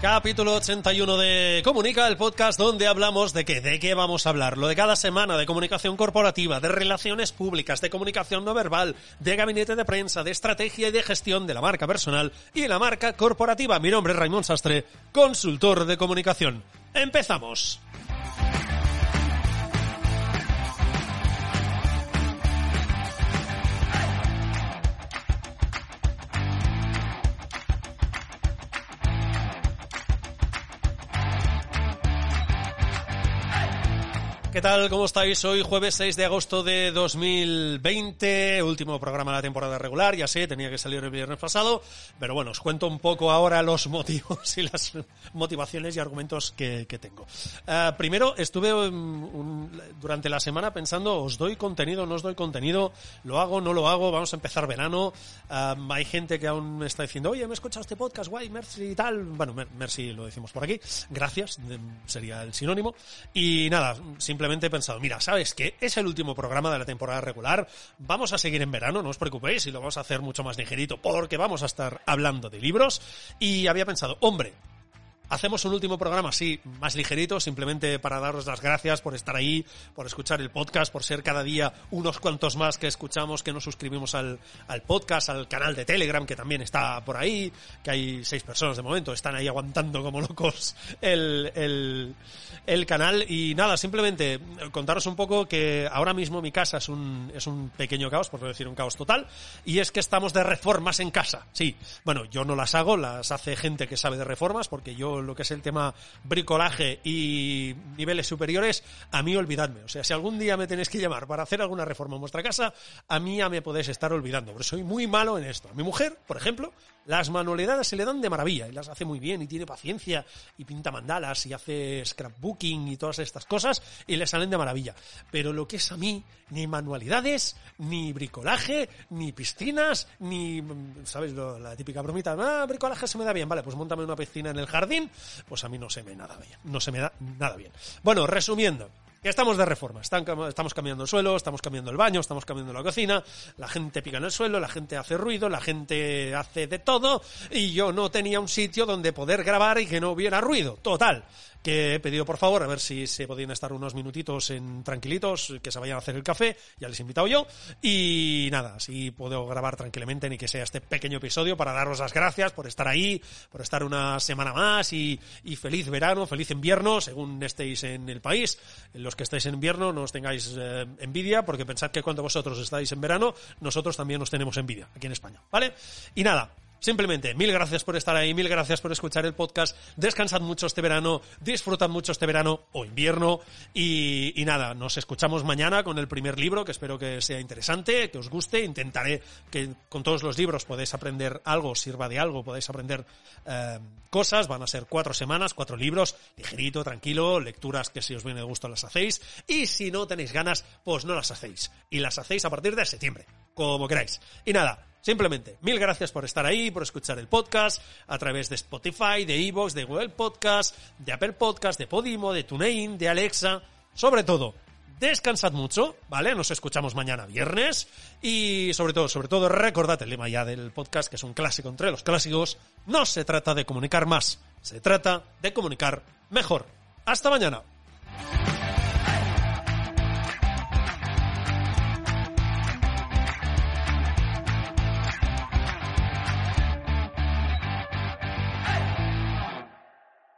Capítulo 81 de Comunica, el podcast donde hablamos de qué, de qué vamos a hablar. Lo de cada semana, de comunicación corporativa, de relaciones públicas, de comunicación no verbal, de gabinete de prensa, de estrategia y de gestión de la marca personal y la marca corporativa. Mi nombre es Raymond Sastre, consultor de comunicación. ¡Empezamos! ¿Qué tal? ¿Cómo estáis? Hoy jueves 6 de agosto de 2020, último programa de la temporada regular, ya sé, tenía que salir el viernes pasado, pero bueno, os cuento un poco ahora los motivos y las motivaciones y argumentos que, que tengo. Uh, primero, estuve um, un, durante la semana pensando, ¿os doy contenido, no os doy contenido? ¿Lo hago, no lo hago? Vamos a empezar verano. Um, hay gente que aún me está diciendo, oye, me he escuchado este podcast, guay, merci y tal. Bueno, merci lo decimos por aquí, gracias, sería el sinónimo. Y nada, simplemente simplemente he pensado, mira, ¿sabes qué? Es el último programa de la temporada regular, vamos a seguir en verano, no os preocupéis, y lo vamos a hacer mucho más ligerito, porque vamos a estar hablando de libros, y había pensado, hombre, Hacemos un último programa, sí, más ligerito, simplemente para daros las gracias por estar ahí, por escuchar el podcast, por ser cada día unos cuantos más que escuchamos, que nos suscribimos al, al podcast, al canal de Telegram, que también está por ahí, que hay seis personas de momento, están ahí aguantando como locos el, el, el canal. Y nada, simplemente contaros un poco que ahora mismo mi casa es un, es un pequeño caos, por no decir un caos total, y es que estamos de reformas en casa, sí. Bueno, yo no las hago, las hace gente que sabe de reformas, porque yo lo que es el tema bricolaje y niveles superiores, a mí olvidadme. O sea, si algún día me tenéis que llamar para hacer alguna reforma en vuestra casa, a mí ya me podéis estar olvidando, porque soy muy malo en esto. A mi mujer, por ejemplo, las manualidades se le dan de maravilla y las hace muy bien y tiene paciencia y pinta mandalas y hace scrapbooking y todas estas cosas y le salen de maravilla. Pero lo que es a mí, ni manualidades, ni bricolaje, ni piscinas, ni, ¿sabes? la típica bromita, ah, bricolaje se me da bien, vale, pues montame una piscina en el jardín, pues a mí no se me nada bien, no se me da nada bien. Bueno, resumiendo, que estamos de reforma, estamos cambiando el suelo, estamos cambiando el baño, estamos cambiando la cocina, la gente pica en el suelo, la gente hace ruido, la gente hace de todo y yo no tenía un sitio donde poder grabar y que no hubiera ruido. Total, que he pedido por favor a ver si se podían estar unos minutitos en tranquilitos, que se vayan a hacer el café, ya les he invitado yo, y nada, así puedo grabar tranquilamente ni que sea este pequeño episodio para daros las gracias por estar ahí, por estar una semana más y feliz verano, feliz invierno, según estéis en el país. Que estáis en invierno no os tengáis eh, envidia, porque pensad que cuando vosotros estáis en verano, nosotros también nos tenemos envidia aquí en España, ¿vale? Y nada, Simplemente, mil gracias por estar ahí, mil gracias por escuchar el podcast. Descansad mucho este verano, disfrutad mucho este verano o invierno. Y, nada, nos escuchamos mañana con el primer libro, que espero que sea interesante, que os guste. Intentaré que con todos los libros podáis aprender algo, sirva de algo, podáis aprender eh, cosas. Van a ser cuatro semanas, cuatro libros, ligerito, tranquilo, lecturas que si os viene de gusto las hacéis. Y si no tenéis ganas, pues no las hacéis. Y las hacéis a partir de septiembre, como queráis. Y nada, Simplemente, mil gracias por estar ahí, por escuchar el podcast a través de Spotify, de Evox, de Google Podcast, de Apple Podcast, de Podimo, de TuneIn, de Alexa. Sobre todo, descansad mucho, ¿vale? Nos escuchamos mañana viernes y sobre todo, sobre todo, recordad el lema ya del podcast, que es un clásico entre los clásicos. No se trata de comunicar más, se trata de comunicar mejor. Hasta mañana.